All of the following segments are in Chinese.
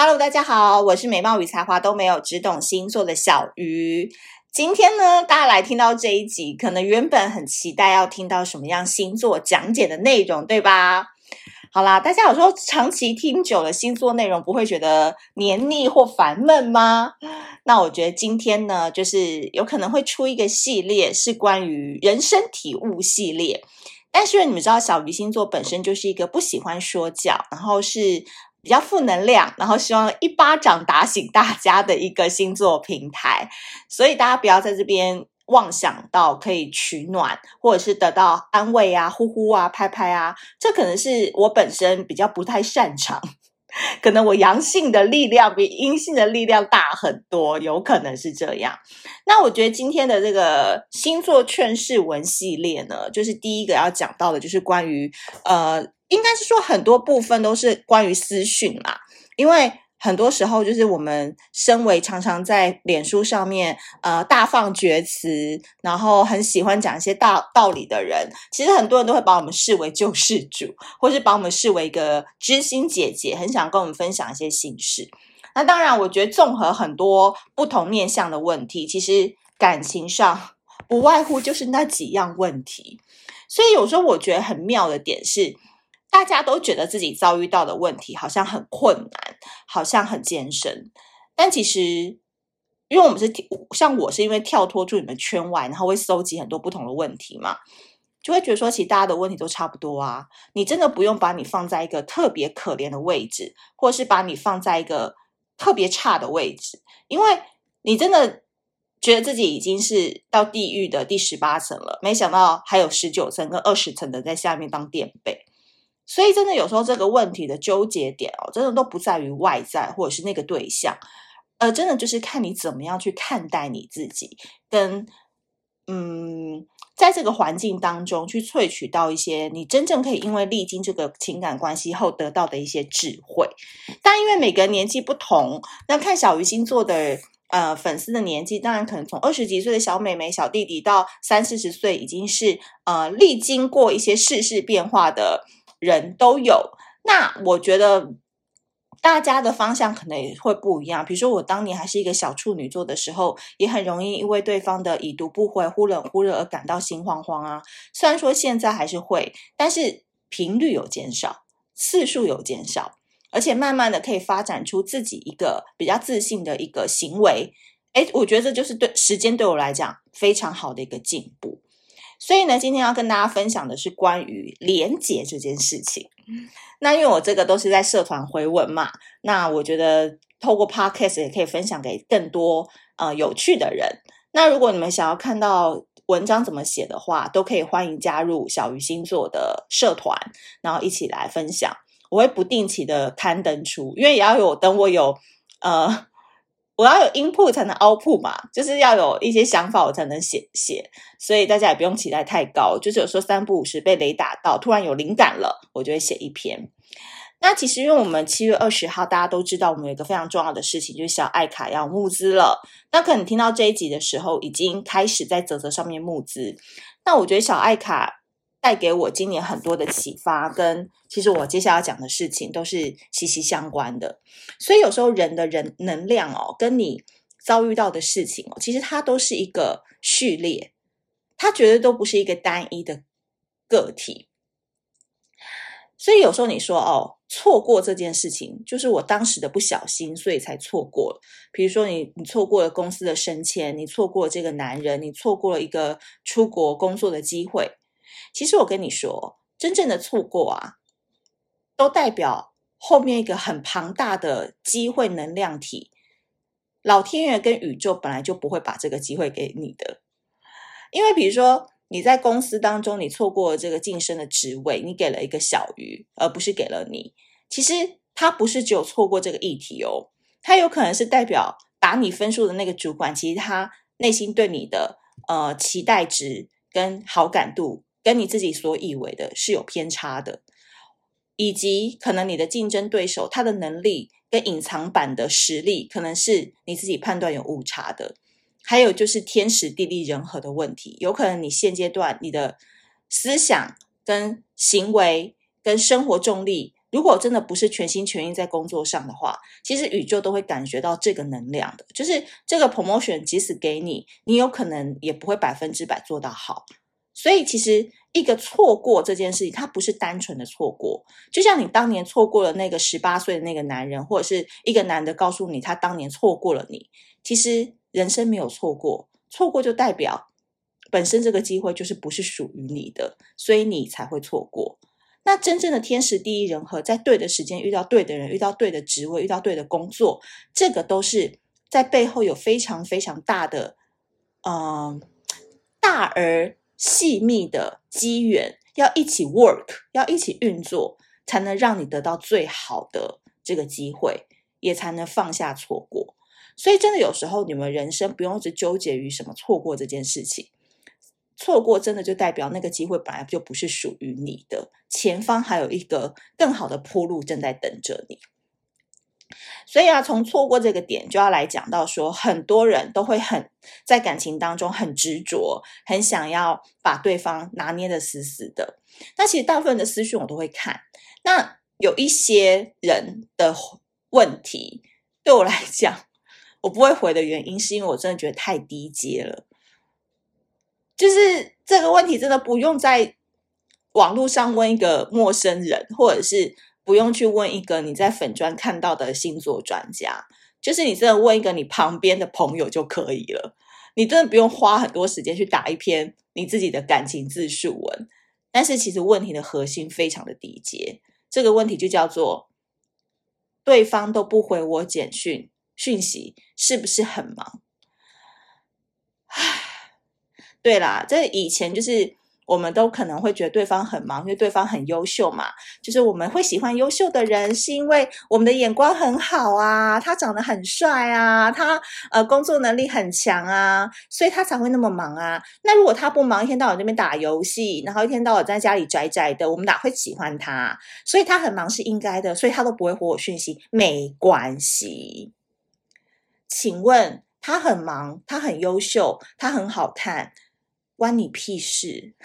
Hello，大家好，我是美貌与才华都没有，只懂星座的小鱼。今天呢，大家来听到这一集，可能原本很期待要听到什么样星座讲解的内容，对吧？好啦，大家有时候长期听久了星座内容，不会觉得黏腻或烦闷吗？那我觉得今天呢，就是有可能会出一个系列，是关于人生体悟系列。但是你们知道，小鱼星座本身就是一个不喜欢说教，然后是。比较负能量，然后希望一巴掌打醒大家的一个星座平台，所以大家不要在这边妄想到可以取暖，或者是得到安慰啊、呼呼啊、拍拍啊，这可能是我本身比较不太擅长，可能我阳性的力量比阴性的力量大很多，有可能是这样。那我觉得今天的这个星座劝世文系列呢，就是第一个要讲到的，就是关于呃。应该是说很多部分都是关于私讯啦，因为很多时候就是我们身为常常在脸书上面呃大放厥词，然后很喜欢讲一些大道理的人，其实很多人都会把我们视为救世主，或是把我们视为一个知心姐姐，很想跟我们分享一些心事。那当然，我觉得综合很多不同面向的问题，其实感情上不外乎就是那几样问题。所以有时候我觉得很妙的点是。大家都觉得自己遭遇到的问题好像很困难，好像很艰深，但其实，因为我们是像我是因为跳脱出你们圈外，然后会搜集很多不同的问题嘛，就会觉得说，其实大家的问题都差不多啊。你真的不用把你放在一个特别可怜的位置，或是把你放在一个特别差的位置，因为你真的觉得自己已经是到地狱的第十八层了，没想到还有十九层跟二十层的在下面当垫背。所以，真的有时候这个问题的纠结点哦，真的都不在于外在或者是那个对象，而真的就是看你怎么样去看待你自己，跟嗯，在这个环境当中去萃取到一些你真正可以因为历经这个情感关系后得到的一些智慧。但因为每个年纪不同，那看小鱼星座的呃粉丝的年纪，当然可能从二十几岁的小妹妹、小弟弟到三四十岁，已经是呃历经过一些世事变化的。人都有，那我觉得大家的方向可能也会不一样。比如说，我当年还是一个小处女座的时候，也很容易因为对方的已读不回、忽冷忽热而感到心慌慌啊。虽然说现在还是会，但是频率有减少，次数有减少，而且慢慢的可以发展出自己一个比较自信的一个行为。诶，我觉得这就是对时间对我来讲非常好的一个进步。所以呢，今天要跟大家分享的是关于连结这件事情。那因为我这个都是在社团回文嘛，那我觉得透过 Podcast 也可以分享给更多呃有趣的人。那如果你们想要看到文章怎么写的话，都可以欢迎加入小鱼星座的社团，然后一起来分享。我会不定期的刊登出，因为也要有等我有呃。我要有 input 才能 output 嘛，就是要有一些想法我才能写写，所以大家也不用期待太高，就是有时候三不五时被雷打到，突然有灵感了，我就会写一篇。那其实因为我们七月二十号大家都知道，我们有一个非常重要的事情，就是小爱卡要募资了。那可能听到这一集的时候，已经开始在泽泽上面募资。那我觉得小爱卡。带给我今年很多的启发，跟其实我接下来要讲的事情都是息息相关的。所以有时候人的人能量哦，跟你遭遇到的事情哦，其实它都是一个序列，它绝对都不是一个单一的个体。所以有时候你说哦，错过这件事情，就是我当时的不小心，所以才错过了。比如说你，你错过了公司的升迁，你错过了这个男人，你错过了一个出国工作的机会。其实我跟你说，真正的错过啊，都代表后面一个很庞大的机会能量体。老天爷跟宇宙本来就不会把这个机会给你的，因为比如说你在公司当中，你错过了这个晋升的职位，你给了一个小鱼，而不是给了你。其实他不是只有错过这个议题哦，他有可能是代表打你分数的那个主管，其实他内心对你的呃期待值跟好感度。跟你自己所以为的是有偏差的，以及可能你的竞争对手他的能力跟隐藏版的实力，可能是你自己判断有误差的。还有就是天时地利人和的问题，有可能你现阶段你的思想跟行为跟生活重力如果真的不是全心全意在工作上的话，其实宇宙都会感觉到这个能量的。就是这个 promotion 即使给你，你有可能也不会百分之百做到好。所以其实一个错过这件事情，它不是单纯的错过。就像你当年错过了那个十八岁的那个男人，或者是一个男的告诉你他当年错过了你。其实人生没有错过，错过就代表本身这个机会就是不是属于你的，所以你才会错过。那真正的天时地利人和，在对的时间遇到对的人，遇到对的职位，遇到对的工作，这个都是在背后有非常非常大的，嗯、大而细密的机缘，要一起 work，要一起运作，才能让你得到最好的这个机会，也才能放下错过。所以，真的有时候你们人生不用一直纠结于什么错过这件事情。错过真的就代表那个机会本来就不是属于你的，前方还有一个更好的铺路正在等着你。所以啊，从错过这个点就要来讲到说，很多人都会很在感情当中很执着，很想要把对方拿捏得死死的。那其实大部分的私讯我都会看，那有一些人的问题对我来讲，我不会回的原因是因为我真的觉得太低阶了。就是这个问题真的不用在网络上问一个陌生人，或者是不用去问一个你在粉专看到的星座专家，就是你真的问一个你旁边的朋友就可以了。你真的不用花很多时间去打一篇你自己的感情自述文。但是其实问题的核心非常的低阶，这个问题就叫做对方都不回我简讯讯息，是不是很忙？唉。对啦，这以前就是我们都可能会觉得对方很忙，因为对方很优秀嘛。就是我们会喜欢优秀的人，是因为我们的眼光很好啊，他长得很帅啊，他呃工作能力很强啊，所以他才会那么忙啊。那如果他不忙，一天到晚在那边打游戏，然后一天到晚在家里宅宅的，我们哪会喜欢他？所以他很忙是应该的，所以他都不会回我讯息，没关系。请问他很忙，他很优秀，他很好看。关你屁事！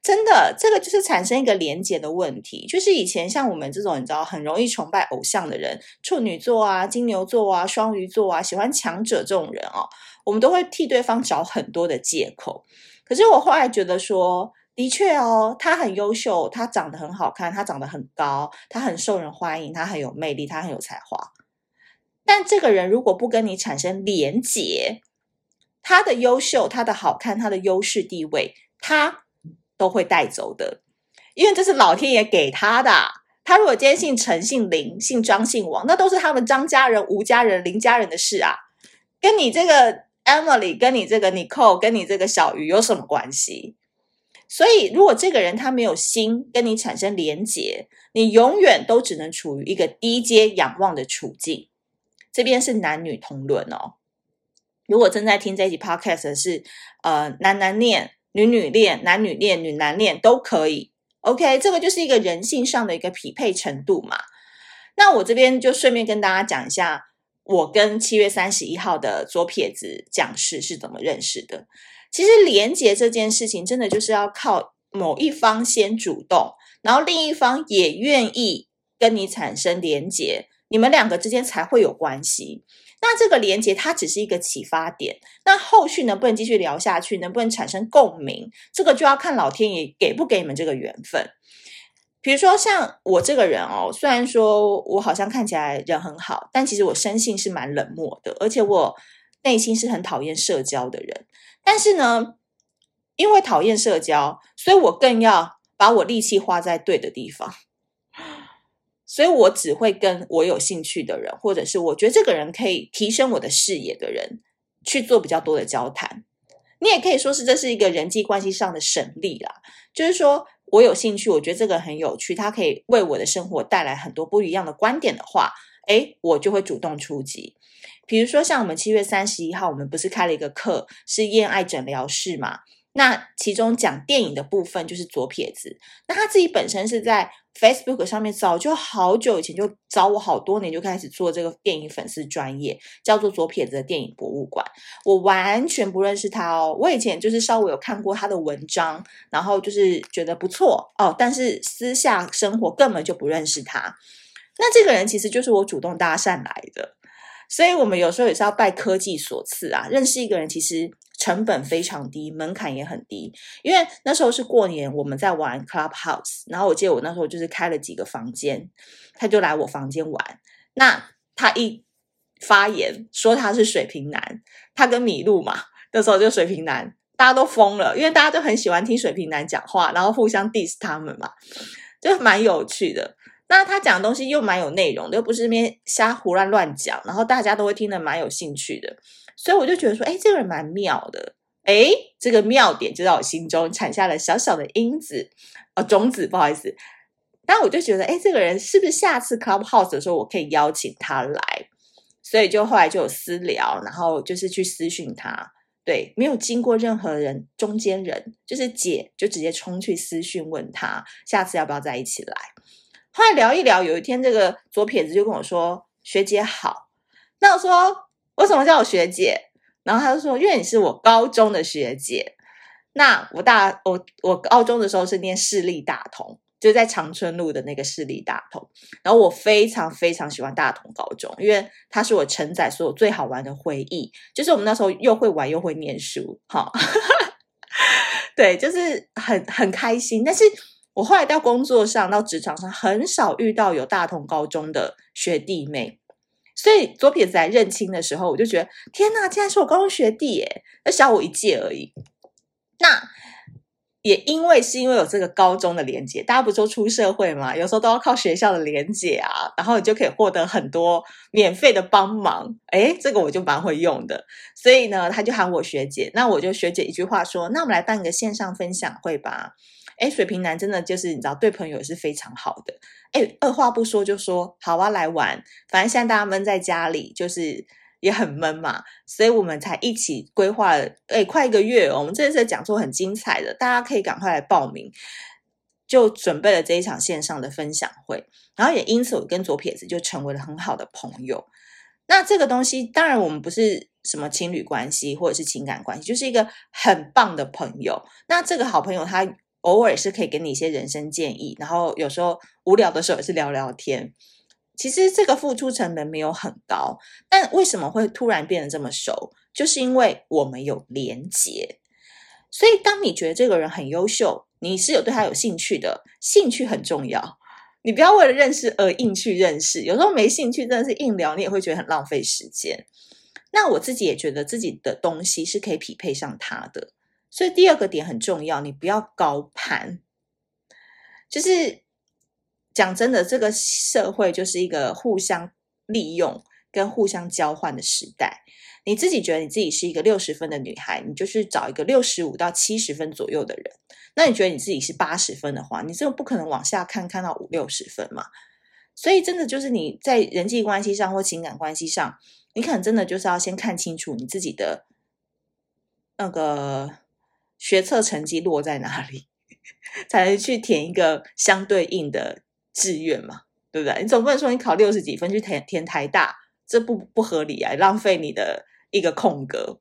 真的，这个就是产生一个连结的问题。就是以前像我们这种你知道很容易崇拜偶像的人，处女座啊、金牛座啊、双鱼座啊，喜欢强者这种人哦，我们都会替对方找很多的借口。可是我后来觉得说，的确哦，他很优秀，他长得很好看，他长得很高，他很受人欢迎，他很有魅力，他很有才华。但这个人如果不跟你产生连结，他的优秀，他的好看，他的优势地位，他都会带走的，因为这是老天爷给他的。他如果今天姓陈、姓林、姓张、姓王，那都是他们张家人、吴家人、林家人的事啊，跟你这个 Emily、跟你这个 Nicole、跟你这个小鱼有什么关系？所以，如果这个人他没有心跟你产生连结，你永远都只能处于一个低阶仰望的处境。这边是男女同论哦。如果正在听这一集 podcast 的是，呃，男男恋、女女恋、男女恋、女男恋都可以，OK，这个就是一个人性上的一个匹配程度嘛。那我这边就顺便跟大家讲一下，我跟七月三十一号的左撇子讲师是怎么认识的。其实连接这件事情，真的就是要靠某一方先主动，然后另一方也愿意跟你产生连接，你们两个之间才会有关系。那这个连接它只是一个启发点，那后续能不能继续聊下去，能不能产生共鸣，这个就要看老天爷给不给你们这个缘分。比如说像我这个人哦，虽然说我好像看起来人很好，但其实我生性是蛮冷漠的，而且我内心是很讨厌社交的人。但是呢，因为讨厌社交，所以我更要把我力气花在对的地方。所以我只会跟我有兴趣的人，或者是我觉得这个人可以提升我的视野的人去做比较多的交谈。你也可以说是这是一个人际关系上的省力啦，就是说我有兴趣，我觉得这个很有趣，他可以为我的生活带来很多不一样的观点的话，诶，我就会主动出击。比如说像我们七月三十一号，我们不是开了一个课，是恋爱诊疗室嘛？那其中讲电影的部分就是左撇子，那他自己本身是在 Facebook 上面早就好久以前就找我好多年就开始做这个电影粉丝专业，叫做左撇子的电影博物馆。我完全不认识他哦，我以前就是稍微有看过他的文章，然后就是觉得不错哦，但是私下生活根本就不认识他。那这个人其实就是我主动搭讪来的，所以我们有时候也是要拜科技所赐啊，认识一个人其实。成本非常低，门槛也很低，因为那时候是过年，我们在玩 Clubhouse，然后我记得我那时候就是开了几个房间，他就来我房间玩。那他一发言说他是水瓶男，他跟米露嘛，那时候就水瓶男，大家都疯了，因为大家都很喜欢听水瓶男讲话，然后互相 diss 他们嘛，就蛮有趣的。那他讲的东西又蛮有内容的，又不是那边瞎胡乱乱讲，然后大家都会听得蛮有兴趣的。所以我就觉得说，哎，这个人蛮妙的，哎，这个妙点就在我心中产下了小小的因子，呃、哦，种子，不好意思。但我就觉得，哎，这个人是不是下次 Clubhouse 的时候我可以邀请他来？所以就后来就有私聊，然后就是去私讯他，对，没有经过任何人中间人，就是姐就直接冲去私讯问他，下次要不要在一起来？后来聊一聊，有一天这个左撇子就跟我说：“学姐好。”那我说。为什么叫我学姐？然后他就说：“因为你是我高中的学姐。那我大我我高中的时候是念市立大同，就在长春路的那个市立大同。然后我非常非常喜欢大同高中，因为它是我承载所有最好玩的回忆。就是我们那时候又会玩又会念书，哈，对，就是很很开心。但是我后来到工作上，到职场上，很少遇到有大同高中的学弟妹。”所以左撇子来认亲的时候，我就觉得天哪，竟然是我高中学弟耶，那小我一届而已。那也因为是因为有这个高中的连结，大家不说出社会嘛，有时候都要靠学校的连结啊，然后你就可以获得很多免费的帮忙。诶，这个我就蛮会用的。所以呢，他就喊我学姐，那我就学姐一句话说，那我们来办一个线上分享会吧。诶，水瓶男真的就是你知道，对朋友也是非常好的。诶，二话不说就说好啊，来玩。反正现在大家闷在家里，就是也很闷嘛，所以我们才一起规划了。诶，快一个月，我们这次讲座很精彩的，大家可以赶快来报名。就准备了这一场线上的分享会，然后也因此我跟左撇子就成为了很好的朋友。那这个东西当然我们不是什么情侣关系或者是情感关系，就是一个很棒的朋友。那这个好朋友他。偶尔是可以给你一些人生建议，然后有时候无聊的时候也是聊聊天。其实这个付出成本没有很高，但为什么会突然变得这么熟？就是因为我们有连结。所以当你觉得这个人很优秀，你是有对他有兴趣的，兴趣很重要。你不要为了认识而硬去认识，有时候没兴趣真的是硬聊，你也会觉得很浪费时间。那我自己也觉得自己的东西是可以匹配上他的。所以第二个点很重要，你不要高攀。就是讲真的，这个社会就是一个互相利用跟互相交换的时代。你自己觉得你自己是一个六十分的女孩，你就是找一个六十五到七十分左右的人。那你觉得你自己是八十分的话，你这个不可能往下看看到五六十分嘛。所以真的就是你在人际关系上或情感关系上，你可能真的就是要先看清楚你自己的那个。学测成绩落在哪里，才能去填一个相对应的志愿嘛？对不对？你总不能说你考六十几分去填填台大，这不不合理啊，浪费你的一个空格。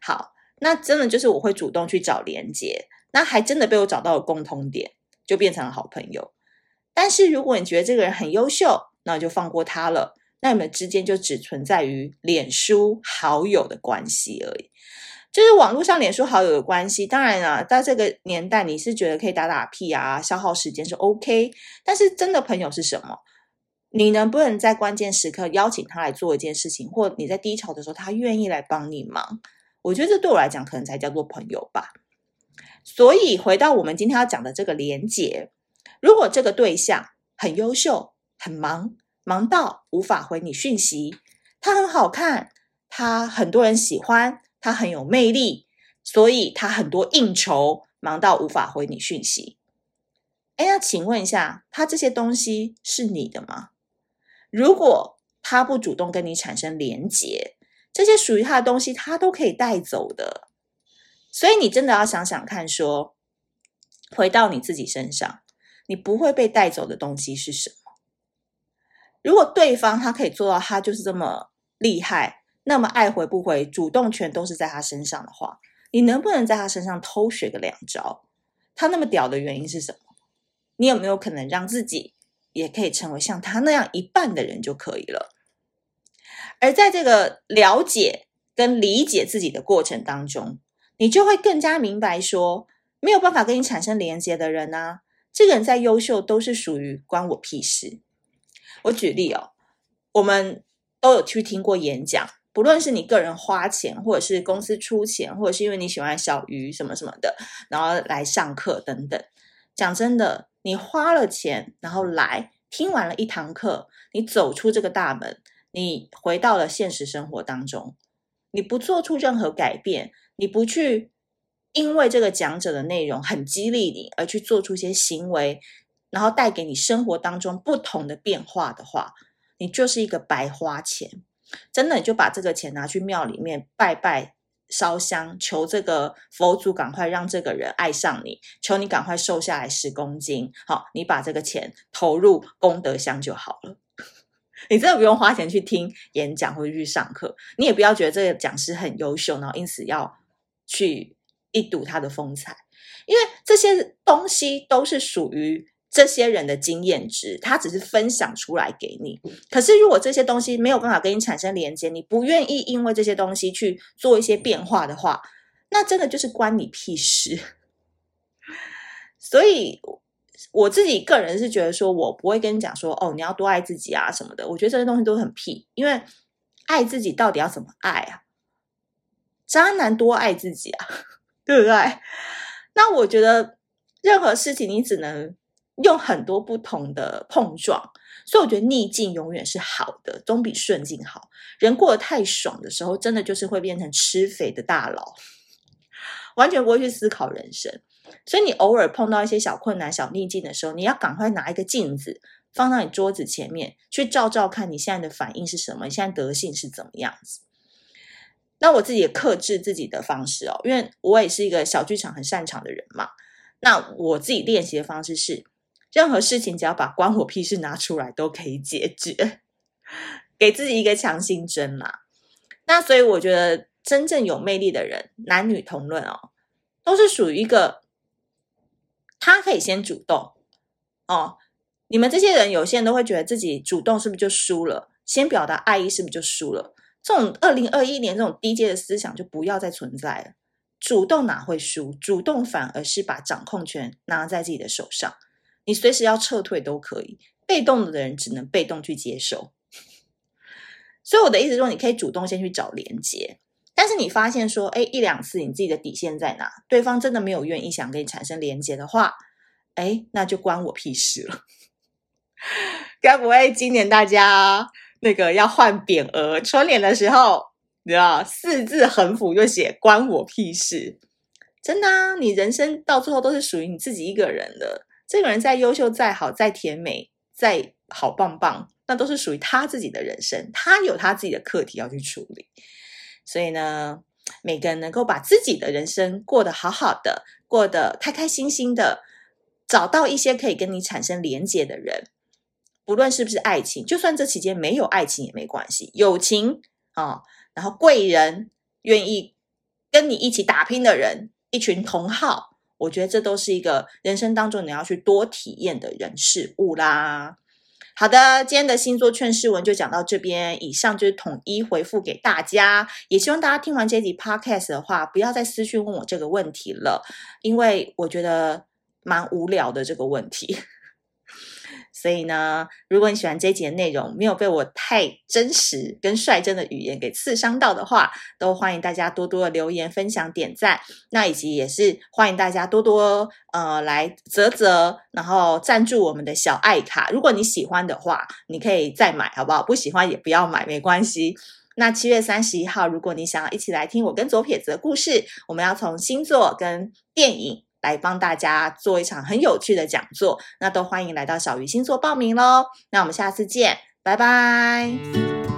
好，那真的就是我会主动去找连接，那还真的被我找到了共通点，就变成了好朋友。但是如果你觉得这个人很优秀，那就放过他了，那你们之间就只存在于脸书好友的关系而已。就是网络上脸书好友的关系，当然啊，在这个年代，你是觉得可以打打屁啊，消耗时间是 OK。但是真的朋友是什么？你能不能在关键时刻邀请他来做一件事情，或你在低潮的时候，他愿意来帮你忙？我觉得这对我来讲，可能才叫做朋友吧。所以回到我们今天要讲的这个连结，如果这个对象很优秀、很忙，忙到无法回你讯息，他很好看，他很多人喜欢。他很有魅力，所以他很多应酬，忙到无法回你讯息。哎，那请问一下，他这些东西是你的吗？如果他不主动跟你产生连结，这些属于他的东西，他都可以带走的。所以你真的要想想看说，说回到你自己身上，你不会被带走的东西是什么？如果对方他可以做到，他就是这么厉害，那么爱回不回，主动权都是在他身上的话，你能不能在他身上偷学个两招？他那么屌的原因是什么？你有没有可能让自己也可以成为像他那样一半的人就可以了？而在这个了解跟理解自己的过程当中，你就会更加明白说，没有办法跟你产生连接的人啊，这个人再优秀都是属于关我屁事。我举例哦，我们都有去听过演讲，不论是你个人花钱，或者是公司出钱，或者是因为你喜欢小鱼什么什么的，然后来上课等等。讲真的，你花了钱，然后来听完了一堂课，你走出这个大门。你回到了现实生活当中，你不做出任何改变，你不去因为这个讲者的内容很激励你而去做出一些行为，然后带给你生活当中不同的变化的话，你就是一个白花钱。真的，你就把这个钱拿去庙里面拜拜、烧香，求这个佛祖赶快让这个人爱上你，求你赶快瘦下来十公斤。好，你把这个钱投入功德箱就好了。你真的不用花钱去听演讲或者去上课，你也不要觉得这个讲师很优秀，然后因此要去一睹他的风采，因为这些东西都是属于这些人的经验值，他只是分享出来给你。可是如果这些东西没有办法跟你产生连接，你不愿意因为这些东西去做一些变化的话，那真的就是关你屁事。所以。我自己个人是觉得说，我不会跟你讲说，哦，你要多爱自己啊什么的。我觉得这些东西都很屁，因为爱自己到底要怎么爱啊？渣男多爱自己啊，对不对？那我觉得任何事情你只能用很多不同的碰撞，所以我觉得逆境永远是好的，总比顺境好。人过得太爽的时候，真的就是会变成吃肥的大佬，完全不会去思考人生。所以你偶尔碰到一些小困难、小逆境的时候，你要赶快拿一个镜子放到你桌子前面去照照看，你现在的反应是什么？你现在德性是怎么样子？那我自己也克制自己的方式哦，因为我也是一个小剧场很擅长的人嘛。那我自己练习的方式是，任何事情只要把关我屁事拿出来都可以解决，给自己一个强心针嘛。那所以我觉得真正有魅力的人，男女同论哦，都是属于一个。他可以先主动哦，你们这些人有些人都会觉得自己主动是不是就输了？先表达爱意是不是就输了？这种二零二一年这种低阶的思想就不要再存在了。主动哪会输？主动反而是把掌控权拿在自己的手上，你随时要撤退都可以。被动的人只能被动去接受。所以我的意思说，你可以主动先去找连接。但是你发现说，哎，一两次你自己的底线在哪？对方真的没有愿意想跟你产生连接的话，哎，那就关我屁事了。该不会今年大家那个要换匾额春联的时候，你知道四字横幅就写“关我屁事”？真的，你人生到最后都是属于你自己一个人的。这个人再优秀、再好、再甜美、再好棒棒，那都是属于他自己的人生，他有他自己的课题要去处理。所以呢，每个人能够把自己的人生过得好好的，过得开开心心的，找到一些可以跟你产生连接的人，不论是不是爱情，就算这期间没有爱情也没关系，友情啊、哦，然后贵人愿意跟你一起打拼的人，一群同好，我觉得这都是一个人生当中你要去多体验的人事物啦。好的，今天的星座劝世文就讲到这边，以上就是统一回复给大家，也希望大家听完这集 podcast 的话，不要再私讯问我这个问题了，因为我觉得蛮无聊的这个问题。所以呢，如果你喜欢这一集的内容，没有被我太真实跟率真的语言给刺伤到的话，都欢迎大家多多的留言、分享、点赞。那以及也是欢迎大家多多呃来啧啧，然后赞助我们的小爱卡。如果你喜欢的话，你可以再买，好不好？不喜欢也不要买，没关系。那七月三十一号，如果你想要一起来听我跟左撇子的故事，我们要从星座跟电影。来帮大家做一场很有趣的讲座，那都欢迎来到小鱼星座报名喽。那我们下次见，拜拜。